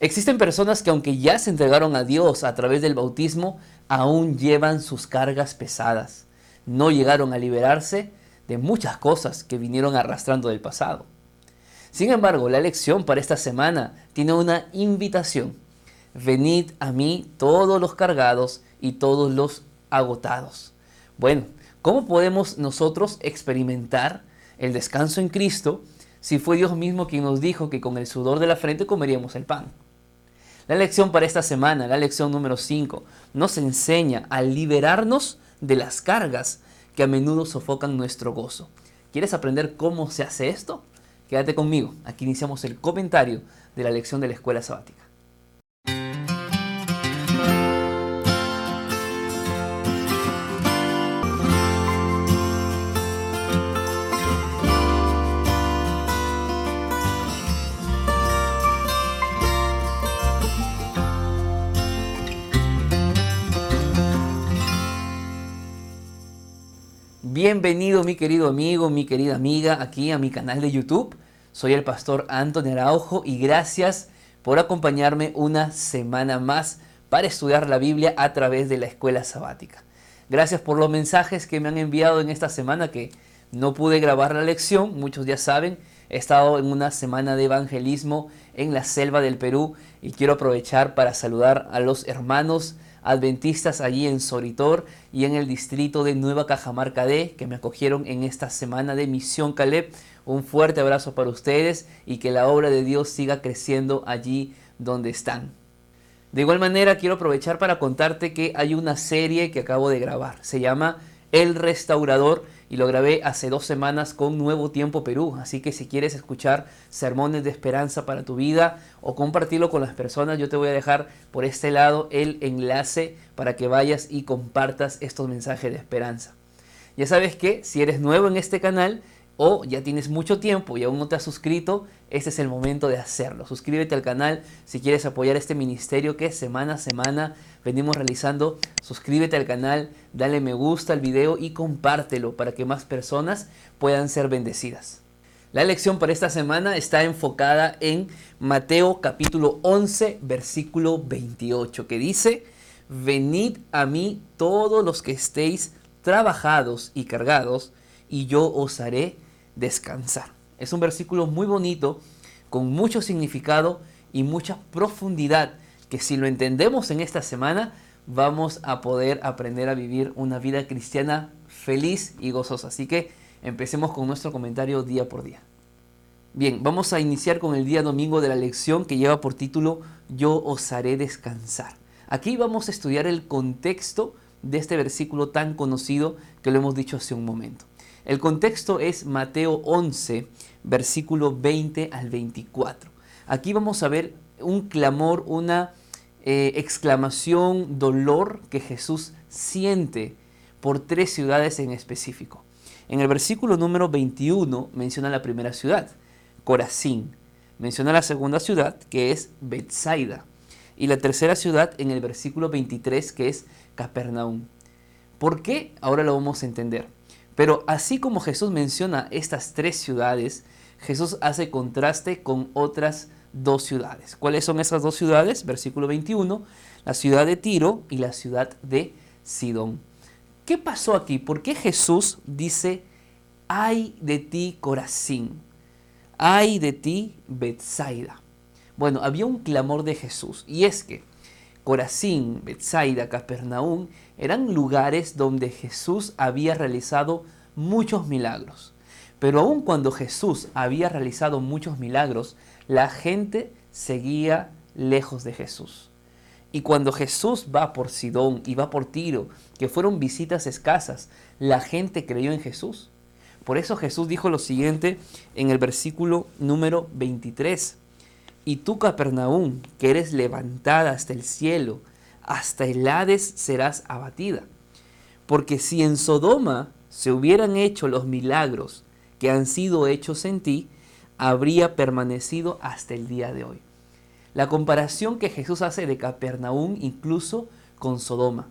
Existen personas que aunque ya se entregaron a Dios a través del bautismo, aún llevan sus cargas pesadas. No llegaron a liberarse de muchas cosas que vinieron arrastrando del pasado. Sin embargo, la lección para esta semana tiene una invitación. Venid a mí todos los cargados y todos los agotados. Bueno, ¿cómo podemos nosotros experimentar el descanso en Cristo si fue Dios mismo quien nos dijo que con el sudor de la frente comeríamos el pan? La lección para esta semana, la lección número 5, nos enseña a liberarnos de las cargas que a menudo sofocan nuestro gozo. ¿Quieres aprender cómo se hace esto? Quédate conmigo, aquí iniciamos el comentario de la lección de la escuela sabática. Bienvenido mi querido amigo, mi querida amiga aquí a mi canal de YouTube. Soy el pastor Antonio Araujo y gracias por acompañarme una semana más para estudiar la Biblia a través de la escuela sabática. Gracias por los mensajes que me han enviado en esta semana que no pude grabar la lección, muchos ya saben, he estado en una semana de evangelismo en la selva del Perú y quiero aprovechar para saludar a los hermanos adventistas allí en Soritor y en el distrito de Nueva Cajamarca D que me acogieron en esta semana de Misión Caleb. Un fuerte abrazo para ustedes y que la obra de Dios siga creciendo allí donde están. De igual manera quiero aprovechar para contarte que hay una serie que acabo de grabar. Se llama El Restaurador y lo grabé hace dos semanas con Nuevo Tiempo Perú. Así que si quieres escuchar sermones de esperanza para tu vida o compartirlo con las personas, yo te voy a dejar por este lado el enlace para que vayas y compartas estos mensajes de esperanza. Ya sabes que si eres nuevo en este canal, o ya tienes mucho tiempo y aún no te has suscrito, este es el momento de hacerlo. Suscríbete al canal si quieres apoyar este ministerio que semana a semana venimos realizando. Suscríbete al canal, dale me gusta al video y compártelo para que más personas puedan ser bendecidas. La lección para esta semana está enfocada en Mateo capítulo 11 versículo 28 que dice, venid a mí todos los que estéis trabajados y cargados y yo os haré descansar. Es un versículo muy bonito, con mucho significado y mucha profundidad, que si lo entendemos en esta semana, vamos a poder aprender a vivir una vida cristiana feliz y gozosa. Así que empecemos con nuestro comentario día por día. Bien, vamos a iniciar con el día domingo de la lección que lleva por título Yo os haré descansar. Aquí vamos a estudiar el contexto de este versículo tan conocido que lo hemos dicho hace un momento. El contexto es Mateo 11, versículo 20 al 24. Aquí vamos a ver un clamor, una eh, exclamación, dolor que Jesús siente por tres ciudades en específico. En el versículo número 21 menciona la primera ciudad, Corazín. Menciona la segunda ciudad, que es Bethsaida. Y la tercera ciudad en el versículo 23, que es Capernaum. ¿Por qué? Ahora lo vamos a entender. Pero así como Jesús menciona estas tres ciudades, Jesús hace contraste con otras dos ciudades. ¿Cuáles son esas dos ciudades? Versículo 21, la ciudad de Tiro y la ciudad de Sidón. ¿Qué pasó aquí? ¿Por qué Jesús dice, ay de ti Corazín, ay de ti Bethsaida? Bueno, había un clamor de Jesús y es que Corazín, Bethsaida, Capernaum eran lugares donde Jesús había realizado muchos milagros. Pero aun cuando Jesús había realizado muchos milagros, la gente seguía lejos de Jesús. Y cuando Jesús va por Sidón y va por Tiro, que fueron visitas escasas, la gente creyó en Jesús. Por eso Jesús dijo lo siguiente en el versículo número 23. Y tú, Capernaum, que eres levantada hasta el cielo, hasta el Hades serás abatida. Porque si en Sodoma se hubieran hecho los milagros que han sido hechos en ti, habría permanecido hasta el día de hoy. La comparación que Jesús hace de Capernaum incluso con Sodoma,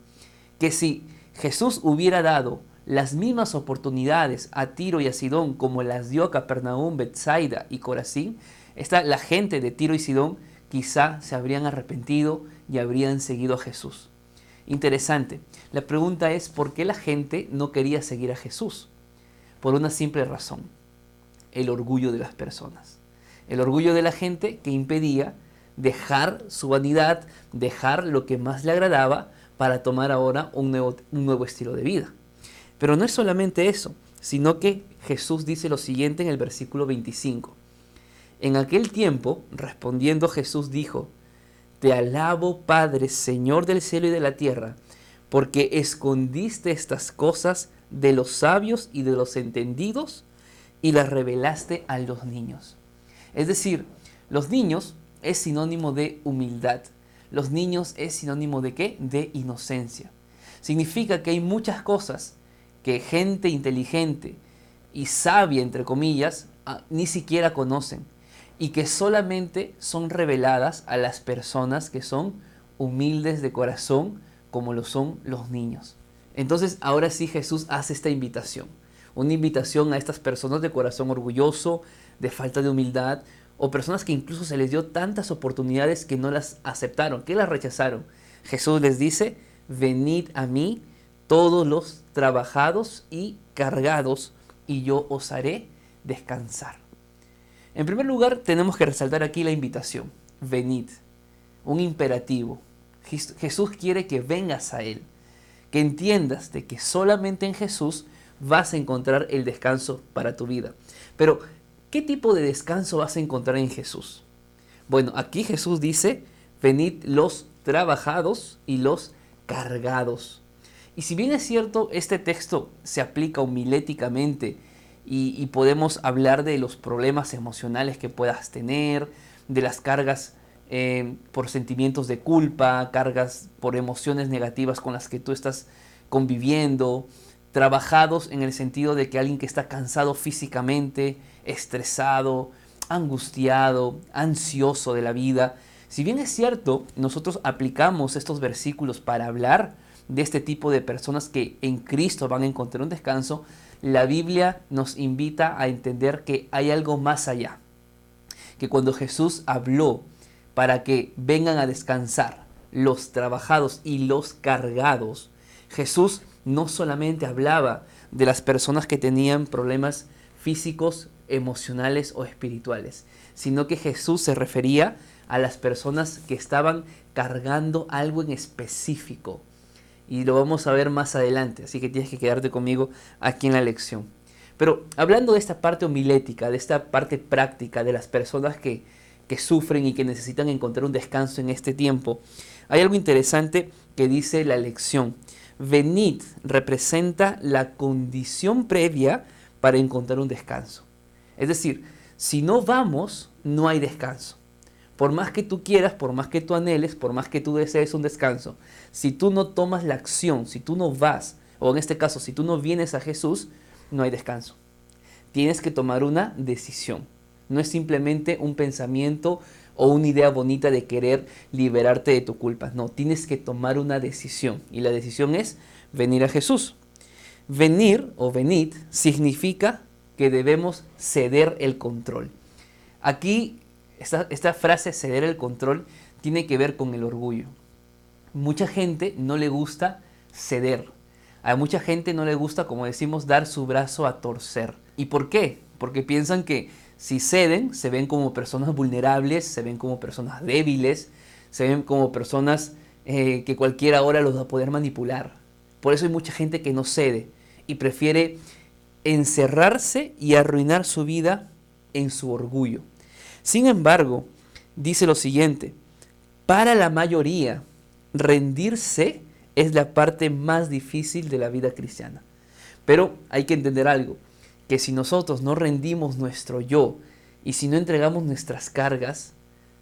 que si Jesús hubiera dado las mismas oportunidades a Tiro y a Sidón como las dio a Capernaum, Bethsaida y Corazín, está la gente de Tiro y Sidón quizá se habrían arrepentido y habrían seguido a Jesús. Interesante. La pregunta es por qué la gente no quería seguir a Jesús. Por una simple razón. El orgullo de las personas. El orgullo de la gente que impedía dejar su vanidad, dejar lo que más le agradaba para tomar ahora un nuevo, un nuevo estilo de vida. Pero no es solamente eso, sino que Jesús dice lo siguiente en el versículo 25. En aquel tiempo, respondiendo Jesús dijo, Te alabo, Padre, Señor del cielo y de la tierra, porque escondiste estas cosas de los sabios y de los entendidos y las revelaste a los niños. Es decir, los niños es sinónimo de humildad. Los niños es sinónimo de qué? De inocencia. Significa que hay muchas cosas que gente inteligente y sabia, entre comillas, ah, ni siquiera conocen y que solamente son reveladas a las personas que son humildes de corazón, como lo son los niños. Entonces ahora sí Jesús hace esta invitación, una invitación a estas personas de corazón orgulloso, de falta de humildad, o personas que incluso se les dio tantas oportunidades que no las aceptaron, que las rechazaron. Jesús les dice, venid a mí todos los trabajados y cargados, y yo os haré descansar. En primer lugar, tenemos que resaltar aquí la invitación, venid, un imperativo. Jesús quiere que vengas a Él, que entiendas de que solamente en Jesús vas a encontrar el descanso para tu vida. Pero ¿Qué tipo de descanso vas a encontrar en Jesús? Bueno, aquí Jesús dice, venid los trabajados y los cargados. Y si bien es cierto, este texto se aplica homiléticamente y, podemos hablar de los problemas emocionales que puedas tener, de las cargas eh, por sentimientos de culpa, cargas por emociones negativas con las que tú estás conviviendo, trabajados en el sentido de que alguien que está cansado físicamente, estresado, angustiado, ansioso de la vida. Si bien es cierto, nosotros aplicamos estos versículos para hablar de este tipo de personas que en Cristo van a encontrar un descanso, la Biblia nos invita a entender que hay algo más allá. Que cuando Jesús habló para que vengan a descansar los trabajados y los cargados, Jesús no solamente hablaba de las personas que tenían problemas físicos, emocionales o espirituales, sino que Jesús se refería a las personas que estaban cargando algo en específico. Y lo vamos a ver más adelante, así que tienes que quedarte conmigo aquí en la lección. Pero hablando de esta parte homilética, de esta parte práctica de las personas que, que sufren y que necesitan encontrar un descanso en este tiempo, hay algo interesante que dice la lección. Venid representa la condición previa para encontrar un descanso. Es decir, si no vamos, no hay descanso. Por más que tú quieras, por más que tú anheles, por más que tú desees un descanso, si tú no tomas la acción, si tú no vas, o en este caso, si tú no vienes a Jesús, no hay descanso. Tienes que tomar una decisión. No es simplemente un pensamiento o una idea bonita de querer liberarte de tu culpa. No, tienes que tomar una decisión. Y la decisión es venir a Jesús. Venir o venid significa que debemos ceder el control. Aquí esta, esta frase ceder el control tiene que ver con el orgullo. Mucha gente no le gusta ceder. A mucha gente no le gusta, como decimos, dar su brazo a torcer. ¿Y por qué? Porque piensan que si ceden, se ven como personas vulnerables, se ven como personas débiles, se ven como personas eh, que cualquiera hora los va a poder manipular. Por eso hay mucha gente que no cede y prefiere encerrarse y arruinar su vida en su orgullo. Sin embargo, dice lo siguiente, para la mayoría, rendirse es la parte más difícil de la vida cristiana. Pero hay que entender algo, que si nosotros no rendimos nuestro yo y si no entregamos nuestras cargas,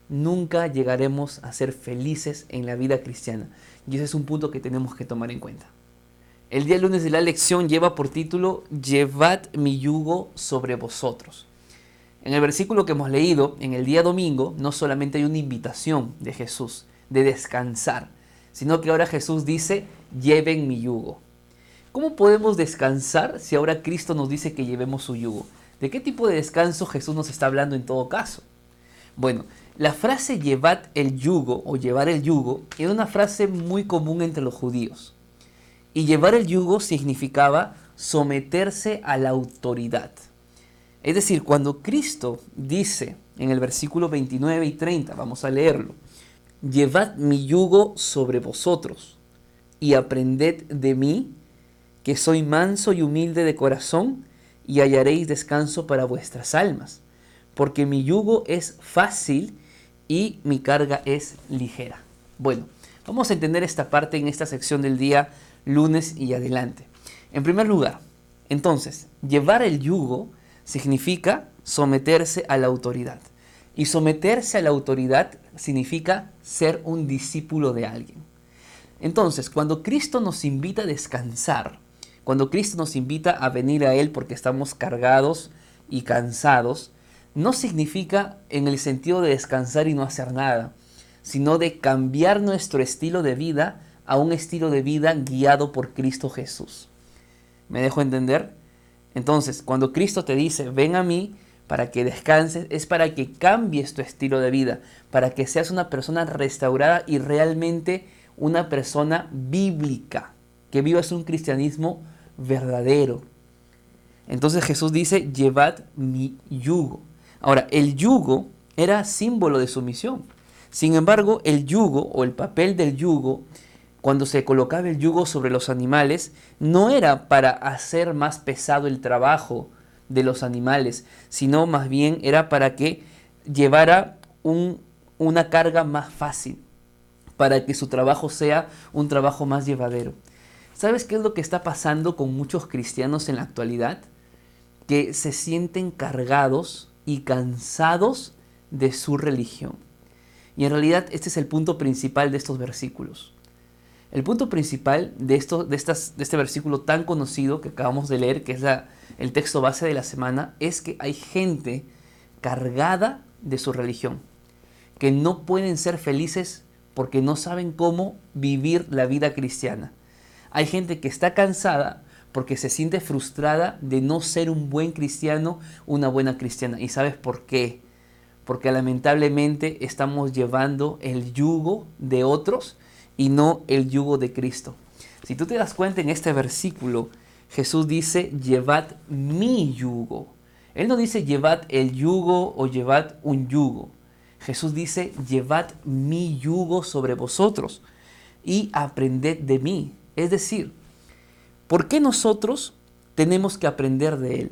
nunca llegaremos a ser felices en la vida cristiana. Y ese es un punto que tenemos que tomar en cuenta. El día lunes de la lección lleva por título Llevad mi yugo sobre vosotros. En el versículo que hemos leído, en el día domingo, no solamente hay una invitación de Jesús de descansar, sino que ahora Jesús dice, lleven mi yugo. ¿Cómo podemos descansar si ahora Cristo nos dice que llevemos su yugo? ¿De qué tipo de descanso Jesús nos está hablando en todo caso? Bueno, la frase llevad el yugo o llevar el yugo era una frase muy común entre los judíos. Y llevar el yugo significaba someterse a la autoridad. Es decir, cuando Cristo dice en el versículo 29 y 30, vamos a leerlo, llevad mi yugo sobre vosotros y aprended de mí, que soy manso y humilde de corazón, y hallaréis descanso para vuestras almas, porque mi yugo es fácil y mi carga es ligera. Bueno, vamos a entender esta parte en esta sección del día lunes y adelante. En primer lugar, entonces, llevar el yugo significa someterse a la autoridad. Y someterse a la autoridad significa ser un discípulo de alguien. Entonces, cuando Cristo nos invita a descansar, cuando Cristo nos invita a venir a Él porque estamos cargados y cansados, no significa en el sentido de descansar y no hacer nada, sino de cambiar nuestro estilo de vida a un estilo de vida guiado por Cristo Jesús. ¿Me dejo entender? Entonces, cuando Cristo te dice, ven a mí para que descanses, es para que cambies tu estilo de vida, para que seas una persona restaurada y realmente una persona bíblica, que vivas un cristianismo verdadero. Entonces Jesús dice, llevad mi yugo. Ahora, el yugo era símbolo de sumisión. Sin embargo, el yugo o el papel del yugo, cuando se colocaba el yugo sobre los animales, no era para hacer más pesado el trabajo de los animales, sino más bien era para que llevara una carga más fácil, para que su trabajo sea un trabajo más llevadero. ¿Sabes qué es lo que está pasando con muchos cristianos en la actualidad? Que se sienten cargados y cansados de su religión. Y en realidad este es el punto principal de estos versículos. El punto principal de, esto, de, estas, de este versículo tan conocido que acabamos de leer, que es el texto base de la semana, es que hay gente cargada de su religión, que no pueden ser felices porque no saben cómo vivir la vida cristiana hay gente que está cansada porque se siente frustrada de no ser un buen cristiano, una buena cristiana. ¿Y sabes por qué? Porque lamentablemente estamos llevando el yugo de otros y no el yugo de Cristo. Si tú te das cuenta en este versículo, Jesús dice, llevad mi yugo. Él no dice llevad el yugo o llevad un yugo. Jesús dice, llevad mi yugo sobre vosotros y aprended de mí. Es decir, ¿por qué nosotros tenemos que aprender de Él?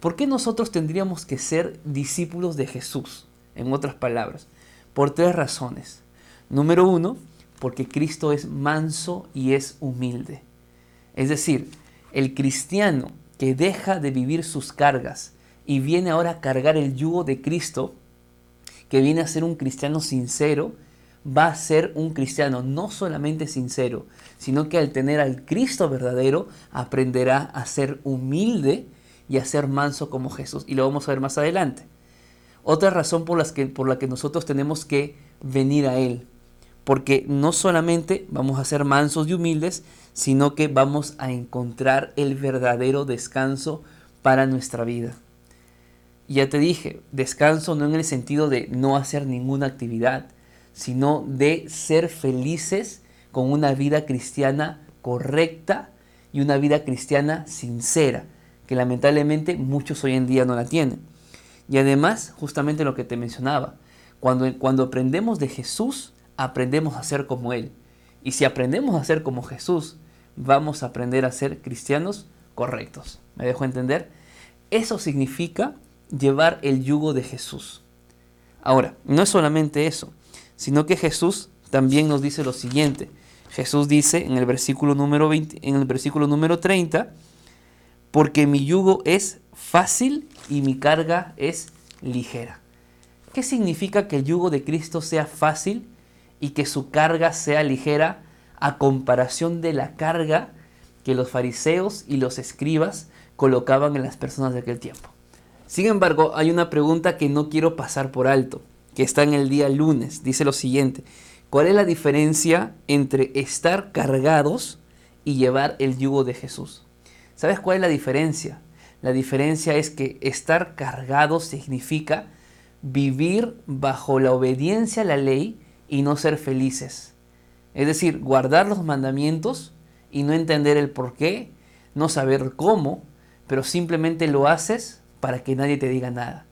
¿Por qué nosotros tendríamos que ser discípulos de Jesús? En otras palabras, por tres razones. Número uno, porque Cristo es manso y es humilde. Es decir, el cristiano que deja de vivir sus cargas y viene ahora a cargar el yugo de Cristo, que viene a ser un cristiano sincero, va a ser un cristiano no solamente sincero, sino que al tener al Cristo verdadero aprenderá a ser humilde y a ser manso como Jesús. Y lo vamos a ver más adelante. Otra razón por, las que, por la que nosotros tenemos que venir a Él. Porque no solamente vamos a ser mansos y humildes, sino que vamos a encontrar el verdadero descanso para nuestra vida. Ya te dije, descanso no en el sentido de no hacer ninguna actividad, sino de ser felices con una vida cristiana correcta y una vida cristiana sincera, que lamentablemente muchos hoy en día no la tienen. Y además, justamente lo que te mencionaba, cuando, cuando aprendemos de Jesús, aprendemos a ser como Él. Y si aprendemos a ser como Jesús, vamos a aprender a ser cristianos correctos. ¿Me dejo entender? Eso significa llevar el yugo de Jesús. Ahora, no es solamente eso sino que Jesús también nos dice lo siguiente. Jesús dice en el versículo número, 20, en el versículo número 30, porque mi yugo es fácil y mi carga es ligera. ¿Qué significa que el yugo de Cristo sea fácil y que su carga sea ligera a comparación de la carga que los fariseos y los escribas colocaban en las personas de aquel tiempo? Sin embargo, hay una pregunta que no quiero pasar por alto que está en el día lunes. Dice lo siguiente, ¿cuál es la diferencia entre estar cargados y llevar el yugo de Jesús? ¿Sabes cuál es la diferencia? La diferencia es que estar cargado significa vivir bajo la obediencia a la ley y no ser felices. Es decir, guardar los mandamientos y no entender el por qué, no saber cómo, pero simplemente lo haces para que nadie te diga nada.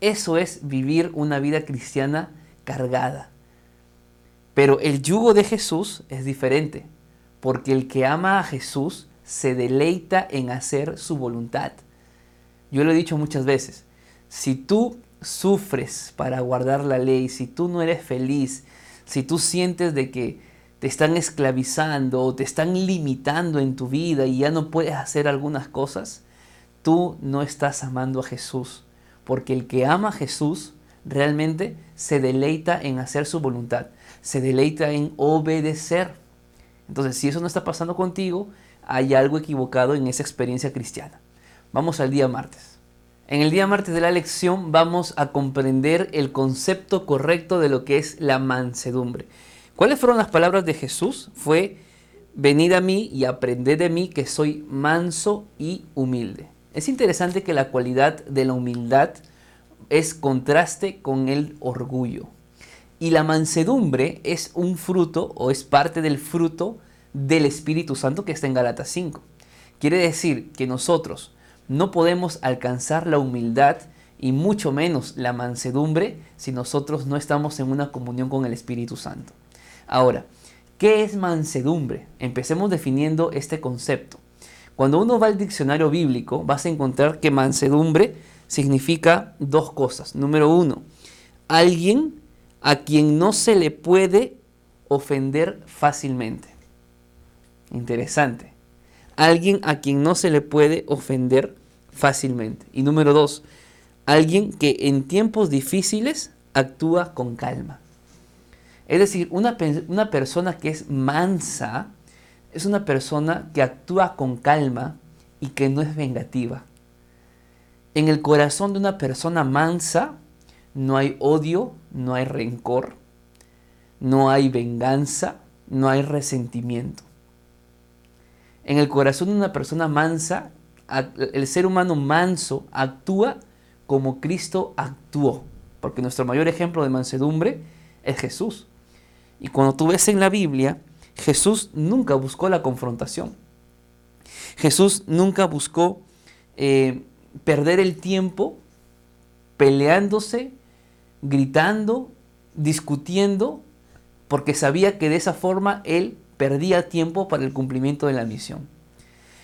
Eso es vivir una vida cristiana cargada. Pero el yugo de Jesús es diferente, porque el que ama a Jesús se deleita en hacer su voluntad. Yo lo he dicho muchas veces, si tú sufres para guardar la ley, si tú no eres feliz, si tú sientes de que te están esclavizando o te están limitando en tu vida y ya no puedes hacer algunas cosas, tú no estás amando a Jesús. Porque el que ama a Jesús realmente se deleita en hacer su voluntad, se deleita en obedecer. Entonces, si eso no está pasando contigo, hay algo equivocado en esa experiencia cristiana. Vamos al día martes. En el día martes de la lección vamos a comprender el concepto correcto de lo que es la mansedumbre. ¿Cuáles fueron las palabras de Jesús? Fue, venid a mí y aprended de mí que soy manso y humilde. Es interesante que la cualidad de la humildad es contraste con el orgullo. Y la mansedumbre es un fruto o es parte del fruto del Espíritu Santo que está en Galatas 5. Quiere decir que nosotros no podemos alcanzar la humildad y mucho menos la mansedumbre si nosotros no estamos en una comunión con el Espíritu Santo. Ahora, ¿qué es mansedumbre? Empecemos definiendo este concepto. Cuando uno va al diccionario bíblico, vas a encontrar que mansedumbre significa dos cosas. Número uno, alguien a quien no se le puede ofender fácilmente. Interesante. Alguien a quien no se le puede ofender fácilmente. Y número dos, alguien que en tiempos difíciles actúa con calma. Es decir, una, una persona que es mansa es una persona que actúa con calma y que no es vengativa. En el corazón de una persona mansa no hay odio, no hay rencor, no hay venganza, no hay resentimiento. En el corazón de una persona mansa, el ser humano manso actúa como Cristo actuó, porque nuestro mayor ejemplo de mansedumbre es Jesús. Y cuando tú ves en la Biblia, Jesús nunca buscó la confrontación. Jesús nunca buscó eh, perder el tiempo peleándose, gritando, discutiendo, porque sabía que de esa forma él perdía tiempo para el cumplimiento de la misión.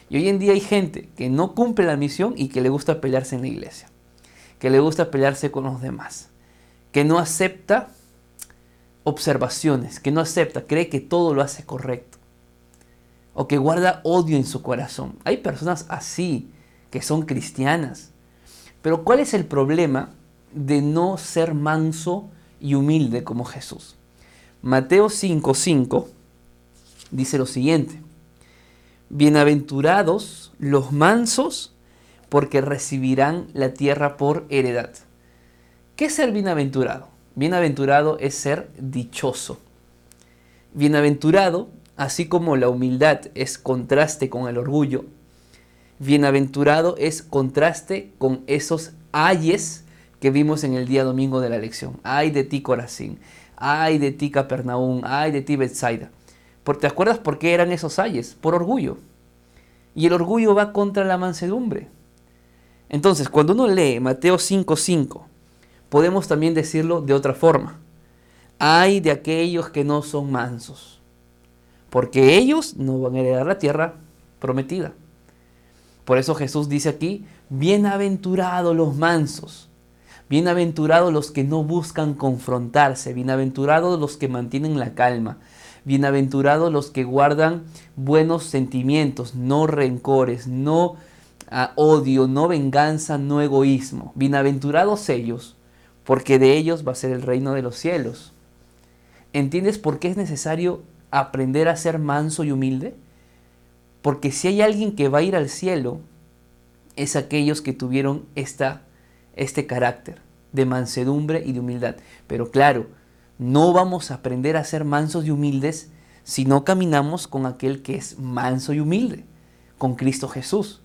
Y hoy en día hay gente que no cumple la misión y que le gusta pelearse en la iglesia, que le gusta pelearse con los demás, que no acepta observaciones, que no acepta, cree que todo lo hace correcto. O que guarda odio en su corazón. Hay personas así, que son cristianas. Pero ¿cuál es el problema de no ser manso y humilde como Jesús? Mateo 5:5 dice lo siguiente. Bienaventurados los mansos, porque recibirán la tierra por heredad. ¿Qué es ser bienaventurado? Bienaventurado es ser dichoso. Bienaventurado, así como la humildad es contraste con el orgullo, bienaventurado es contraste con esos ayes que vimos en el día domingo de la lección. Ay de ti Corazín, ay de ti Capernaum, ay de ti Bethsaida. ¿Te acuerdas por qué eran esos ayes? Por orgullo. Y el orgullo va contra la mansedumbre. Entonces, cuando uno lee Mateo 5:5, podemos también decirlo de otra forma. Hay de aquellos que no son mansos, porque ellos no van a heredar la tierra prometida. Por eso Jesús dice aquí, bienaventurados los mansos, bienaventurados los que no buscan confrontarse, bienaventurados los que mantienen la calma, bienaventurados los que guardan buenos sentimientos, no rencores, no ah, odio, no venganza, no egoísmo. Bienaventurados ellos porque de ellos va a ser el reino de los cielos. ¿Entiendes por qué es necesario aprender a ser manso y humilde? Porque si hay alguien que va a ir al cielo, es aquellos que tuvieron esta, este carácter de mansedumbre y de humildad. Pero claro, no vamos a aprender a ser mansos y humildes si no caminamos con aquel que es manso y humilde, con Cristo Jesús.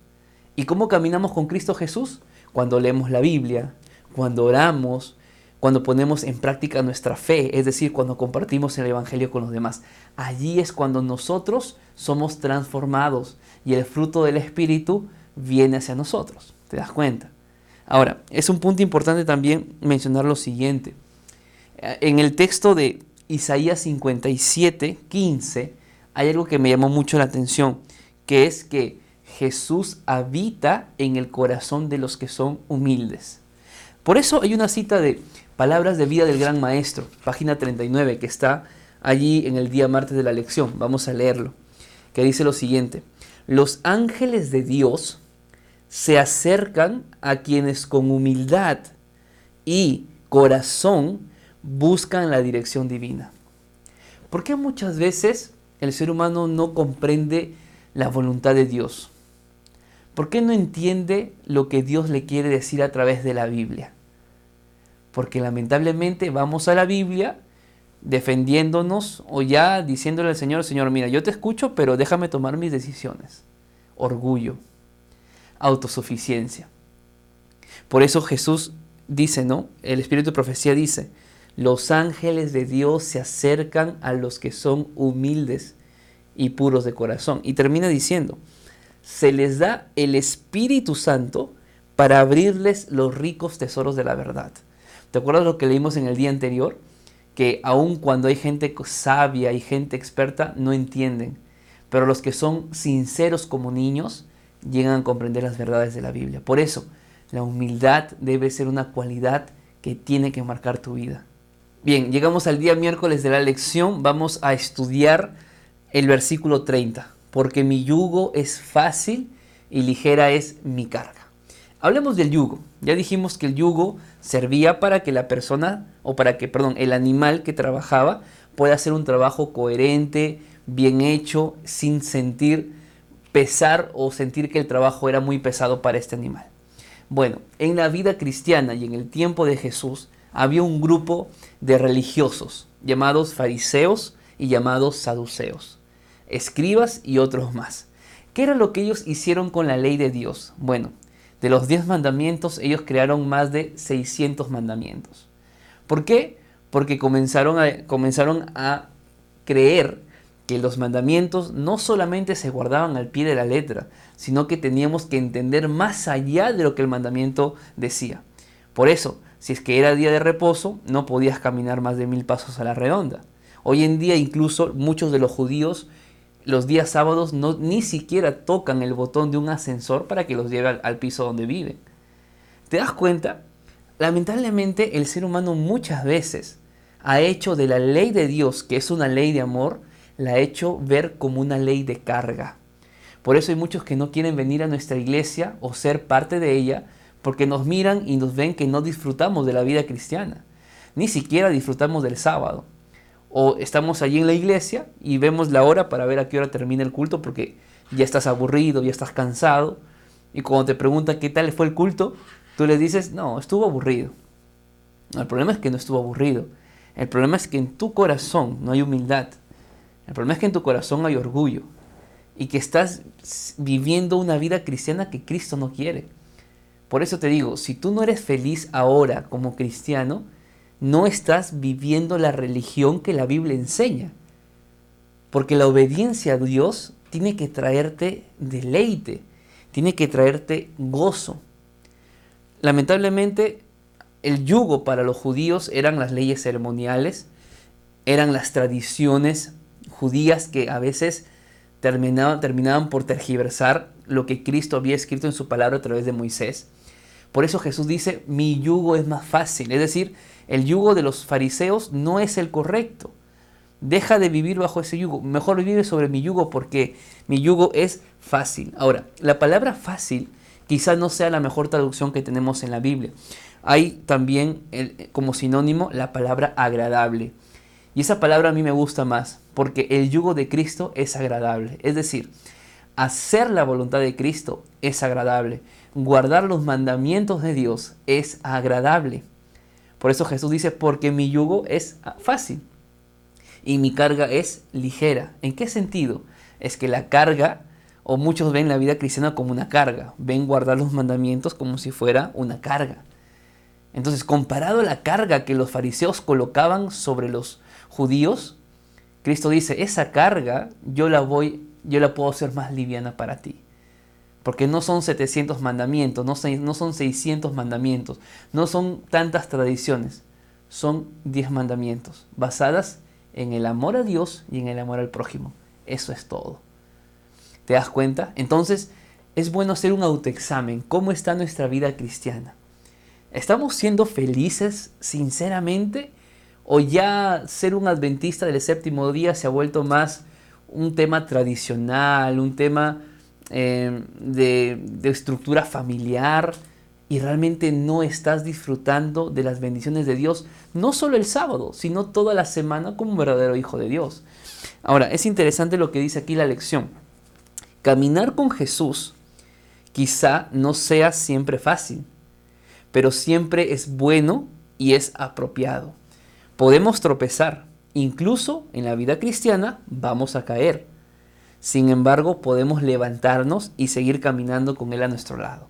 ¿Y cómo caminamos con Cristo Jesús? Cuando leemos la Biblia, cuando oramos, cuando ponemos en práctica nuestra fe, es decir, cuando compartimos el Evangelio con los demás. Allí es cuando nosotros somos transformados y el fruto del Espíritu viene hacia nosotros. ¿Te das cuenta? Ahora, es un punto importante también mencionar lo siguiente. En el texto de Isaías 57, 15, hay algo que me llamó mucho la atención, que es que Jesús habita en el corazón de los que son humildes. Por eso hay una cita de Palabras de vida del Gran Maestro, página 39, que está allí en el día martes de la lección. Vamos a leerlo, que dice lo siguiente. Los ángeles de Dios se acercan a quienes con humildad y corazón buscan la dirección divina. ¿Por qué muchas veces el ser humano no comprende la voluntad de Dios? ¿Por qué no entiende lo que Dios le quiere decir a través de la Biblia? Porque lamentablemente vamos a la Biblia defendiéndonos o ya diciéndole al Señor, Señor, mira, yo te escucho, pero déjame tomar mis decisiones. Orgullo, autosuficiencia. Por eso Jesús dice, ¿no? El Espíritu de Profecía dice, los ángeles de Dios se acercan a los que son humildes y puros de corazón. Y termina diciendo, se les da el Espíritu Santo para abrirles los ricos tesoros de la verdad. ¿Te acuerdas lo que leímos en el día anterior? Que aun cuando hay gente sabia y gente experta, no entienden. Pero los que son sinceros como niños llegan a comprender las verdades de la Biblia. Por eso, la humildad debe ser una cualidad que tiene que marcar tu vida. Bien, llegamos al día miércoles de la lección. Vamos a estudiar el versículo 30. Porque mi yugo es fácil y ligera es mi carga. Hablemos del yugo. Ya dijimos que el yugo servía para que la persona, o para que, perdón, el animal que trabajaba pueda hacer un trabajo coherente, bien hecho, sin sentir pesar o sentir que el trabajo era muy pesado para este animal. Bueno, en la vida cristiana y en el tiempo de Jesús había un grupo de religiosos llamados fariseos y llamados saduceos, escribas y otros más. ¿Qué era lo que ellos hicieron con la ley de Dios? Bueno, de los 10 mandamientos, ellos crearon más de 600 mandamientos. ¿Por qué? Porque comenzaron a, comenzaron a creer que los mandamientos no solamente se guardaban al pie de la letra, sino que teníamos que entender más allá de lo que el mandamiento decía. Por eso, si es que era día de reposo, no podías caminar más de mil pasos a la redonda. Hoy en día incluso muchos de los judíos los días sábados no, ni siquiera tocan el botón de un ascensor para que los lleve al, al piso donde viven. ¿Te das cuenta? Lamentablemente el ser humano muchas veces ha hecho de la ley de Dios, que es una ley de amor, la ha hecho ver como una ley de carga. Por eso hay muchos que no quieren venir a nuestra iglesia o ser parte de ella porque nos miran y nos ven que no disfrutamos de la vida cristiana. Ni siquiera disfrutamos del sábado o estamos allí en la iglesia y vemos la hora para ver a qué hora termina el culto porque ya estás aburrido, ya estás cansado. Y cuando te preguntan qué tal fue el culto, tú le dices, no, estuvo aburrido. el problema es que no estuvo aburrido. El problema es que en tu corazón no hay humildad. El problema es que en tu corazón hay orgullo. Y que estás viviendo una vida cristiana que Cristo no quiere. Por eso te digo, si tú no eres feliz ahora como cristiano, no estás viviendo la religión que la Biblia enseña. Porque la obediencia a Dios tiene que traerte deleite, tiene que traerte gozo. Lamentablemente, el yugo para los judíos eran las leyes ceremoniales, eran las tradiciones judías que a veces terminaban, terminaban por tergiversar lo que Cristo había escrito en su palabra a través de Moisés. Por eso Jesús dice, mi yugo es más fácil. Es decir, el yugo de los fariseos no es el correcto. Deja de vivir bajo ese yugo. Mejor vive sobre mi yugo porque mi yugo es fácil. Ahora, la palabra fácil quizás no sea la mejor traducción que tenemos en la Biblia. Hay también como sinónimo la palabra agradable. Y esa palabra a mí me gusta más porque el yugo de Cristo es agradable. Es decir, hacer la voluntad de Cristo es agradable. Guardar los mandamientos de Dios es agradable. Por eso Jesús dice, porque mi yugo es fácil y mi carga es ligera. ¿En qué sentido? Es que la carga, o muchos ven la vida cristiana como una carga, ven guardar los mandamientos como si fuera una carga. Entonces, comparado a la carga que los fariseos colocaban sobre los judíos, Cristo dice, esa carga yo la voy, yo la puedo hacer más liviana para ti. Porque no son 700 mandamientos, no son, no son 600 mandamientos, no son tantas tradiciones, son 10 mandamientos, basadas en el amor a Dios y en el amor al prójimo. Eso es todo. ¿Te das cuenta? Entonces, es bueno hacer un autoexamen. ¿Cómo está nuestra vida cristiana? ¿Estamos siendo felices sinceramente? ¿O ya ser un adventista del séptimo día se ha vuelto más un tema tradicional, un tema eh, de, de estructura familiar? y realmente no estás disfrutando de las bendiciones de Dios, no solo el sábado, sino toda la semana como un verdadero hijo de Dios. Ahora, es interesante lo que dice aquí la lección. Caminar con Jesús quizá no sea siempre fácil, pero siempre es bueno y es apropiado. Podemos tropezar, incluso en la vida cristiana vamos a caer. Sin embargo, podemos levantarnos y seguir caminando con Él a nuestro lado.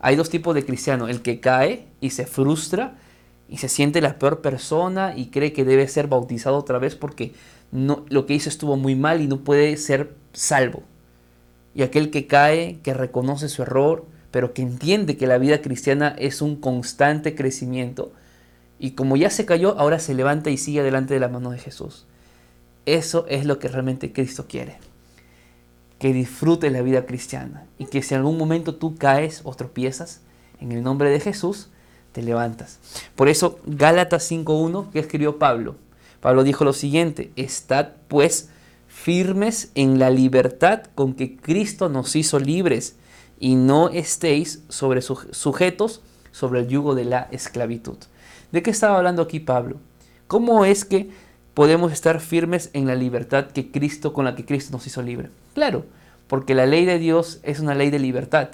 Hay dos tipos de cristiano, el que cae y se frustra y se siente la peor persona y cree que debe ser bautizado otra vez porque no, lo que hizo estuvo muy mal y no puede ser salvo. Y aquel que cae, que reconoce su error, pero que entiende que la vida cristiana es un constante crecimiento y como ya se cayó, ahora se levanta y sigue delante de la mano de Jesús. Eso es lo que realmente Cristo quiere que disfrute la vida cristiana y que si en algún momento tú caes o tropiezas, en el nombre de Jesús, te levantas. Por eso Gálatas 5.1 que escribió Pablo. Pablo dijo lo siguiente, estad pues firmes en la libertad con que Cristo nos hizo libres y no estéis sobre sujetos sobre el yugo de la esclavitud. ¿De qué estaba hablando aquí Pablo? ¿Cómo es que podemos estar firmes en la libertad que Cristo con la que Cristo nos hizo libre? Claro, porque la ley de Dios es una ley de libertad.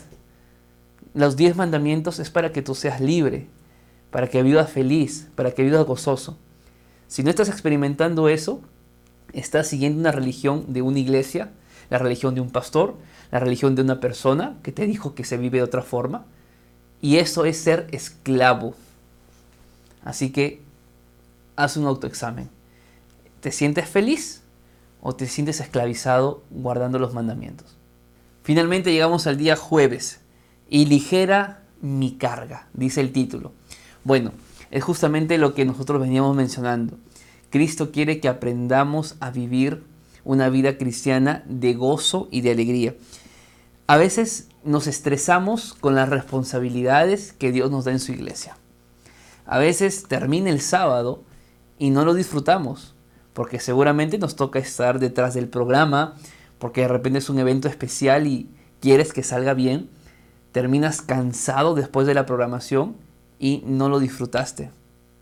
Los diez mandamientos es para que tú seas libre, para que vivas feliz, para que vivas gozoso. Si no estás experimentando eso, estás siguiendo una religión de una iglesia, la religión de un pastor, la religión de una persona que te dijo que se vive de otra forma. Y eso es ser esclavo. Así que haz un autoexamen. ¿Te sientes feliz? o te sientes esclavizado guardando los mandamientos. Finalmente llegamos al día jueves y ligera mi carga, dice el título. Bueno, es justamente lo que nosotros veníamos mencionando. Cristo quiere que aprendamos a vivir una vida cristiana de gozo y de alegría. A veces nos estresamos con las responsabilidades que Dios nos da en su iglesia. A veces termina el sábado y no lo disfrutamos porque seguramente nos toca estar detrás del programa, porque de repente es un evento especial y quieres que salga bien, terminas cansado después de la programación y no lo disfrutaste.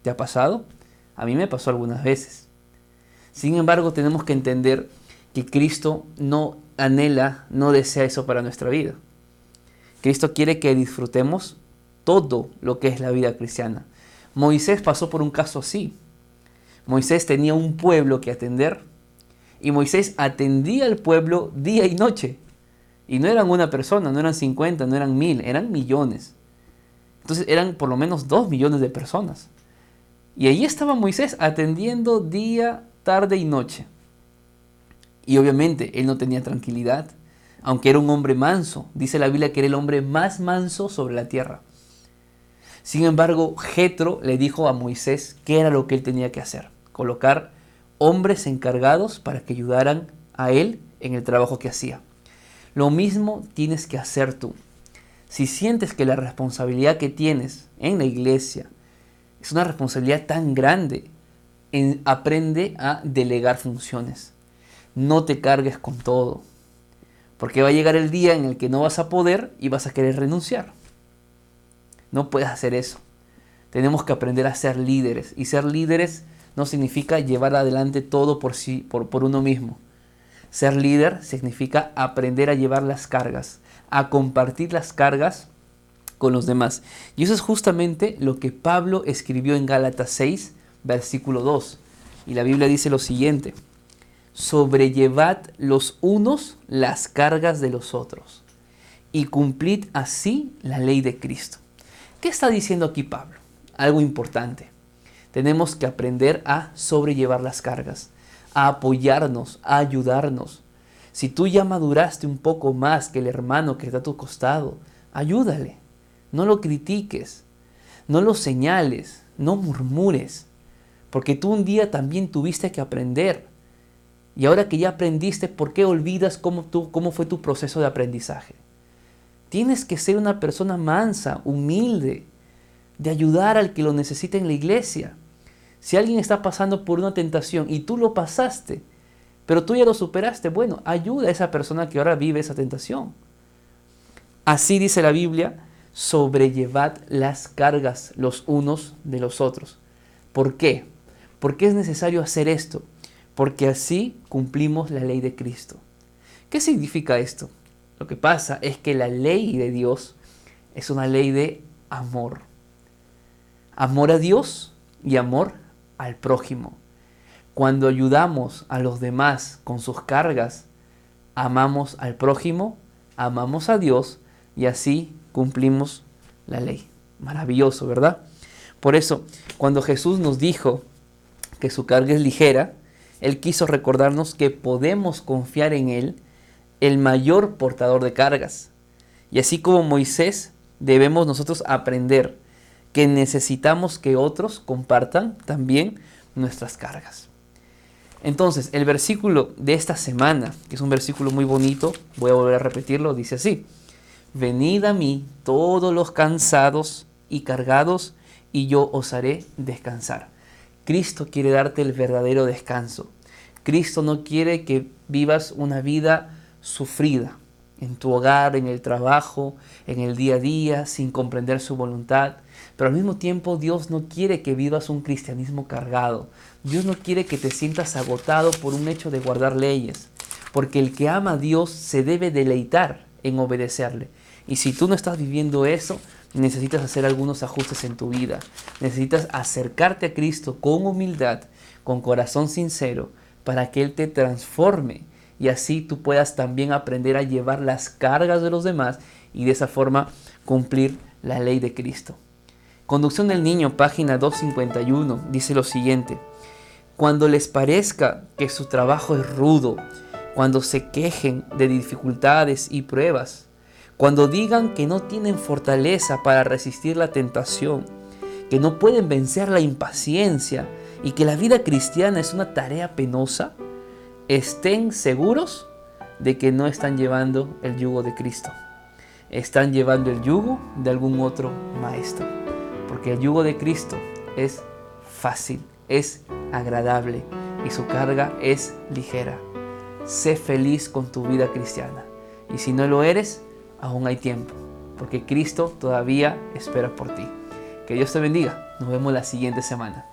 ¿Te ha pasado? A mí me pasó algunas veces. Sin embargo, tenemos que entender que Cristo no anhela, no desea eso para nuestra vida. Cristo quiere que disfrutemos todo lo que es la vida cristiana. Moisés pasó por un caso así. Moisés tenía un pueblo que atender y Moisés atendía al pueblo día y noche. Y no eran una persona, no eran 50, no eran mil, eran millones. Entonces eran por lo menos dos millones de personas. Y allí estaba Moisés atendiendo día, tarde y noche. Y obviamente él no tenía tranquilidad, aunque era un hombre manso. Dice la Biblia que era el hombre más manso sobre la tierra. Sin embargo, Jetro le dijo a Moisés qué era lo que él tenía que hacer colocar hombres encargados para que ayudaran a él en el trabajo que hacía. Lo mismo tienes que hacer tú. Si sientes que la responsabilidad que tienes en la iglesia es una responsabilidad tan grande, aprende a delegar funciones. No te cargues con todo, porque va a llegar el día en el que no vas a poder y vas a querer renunciar. No puedes hacer eso. Tenemos que aprender a ser líderes y ser líderes no significa llevar adelante todo por sí, por, por uno mismo. Ser líder significa aprender a llevar las cargas, a compartir las cargas con los demás. Y eso es justamente lo que Pablo escribió en Gálatas 6, versículo 2. Y la Biblia dice lo siguiente, sobrellevad los unos las cargas de los otros y cumplid así la ley de Cristo. ¿Qué está diciendo aquí Pablo? algo importante. Tenemos que aprender a sobrellevar las cargas, a apoyarnos, a ayudarnos. Si tú ya maduraste un poco más que el hermano que está a tu costado, ayúdale. No lo critiques, no lo señales, no murmures, porque tú un día también tuviste que aprender. Y ahora que ya aprendiste, ¿por qué olvidas cómo, tú, cómo fue tu proceso de aprendizaje? Tienes que ser una persona mansa, humilde, de ayudar al que lo necesita en la iglesia. Si alguien está pasando por una tentación y tú lo pasaste, pero tú ya lo superaste, bueno, ayuda a esa persona que ahora vive esa tentación. Así dice la Biblia, sobrellevad las cargas los unos de los otros. ¿Por qué? ¿Por qué es necesario hacer esto? Porque así cumplimos la ley de Cristo. ¿Qué significa esto? Lo que pasa es que la ley de Dios es una ley de amor. Amor a Dios y amor al prójimo. Cuando ayudamos a los demás con sus cargas, amamos al prójimo, amamos a Dios y así cumplimos la ley. Maravilloso, ¿verdad? Por eso, cuando Jesús nos dijo que su carga es ligera, Él quiso recordarnos que podemos confiar en Él el mayor portador de cargas. Y así como Moisés, debemos nosotros aprender que necesitamos que otros compartan también nuestras cargas. Entonces, el versículo de esta semana, que es un versículo muy bonito, voy a volver a repetirlo, dice así, venid a mí todos los cansados y cargados, y yo os haré descansar. Cristo quiere darte el verdadero descanso. Cristo no quiere que vivas una vida sufrida en tu hogar, en el trabajo, en el día a día, sin comprender su voluntad. Pero al mismo tiempo Dios no quiere que vivas un cristianismo cargado. Dios no quiere que te sientas agotado por un hecho de guardar leyes. Porque el que ama a Dios se debe deleitar en obedecerle. Y si tú no estás viviendo eso, necesitas hacer algunos ajustes en tu vida. Necesitas acercarte a Cristo con humildad, con corazón sincero, para que Él te transforme y así tú puedas también aprender a llevar las cargas de los demás y de esa forma cumplir la ley de Cristo. Conducción del niño, página 251, dice lo siguiente. Cuando les parezca que su trabajo es rudo, cuando se quejen de dificultades y pruebas, cuando digan que no tienen fortaleza para resistir la tentación, que no pueden vencer la impaciencia y que la vida cristiana es una tarea penosa, estén seguros de que no están llevando el yugo de Cristo. Están llevando el yugo de algún otro maestro. Porque el yugo de Cristo es fácil, es agradable y su carga es ligera. Sé feliz con tu vida cristiana. Y si no lo eres, aún hay tiempo. Porque Cristo todavía espera por ti. Que Dios te bendiga. Nos vemos la siguiente semana.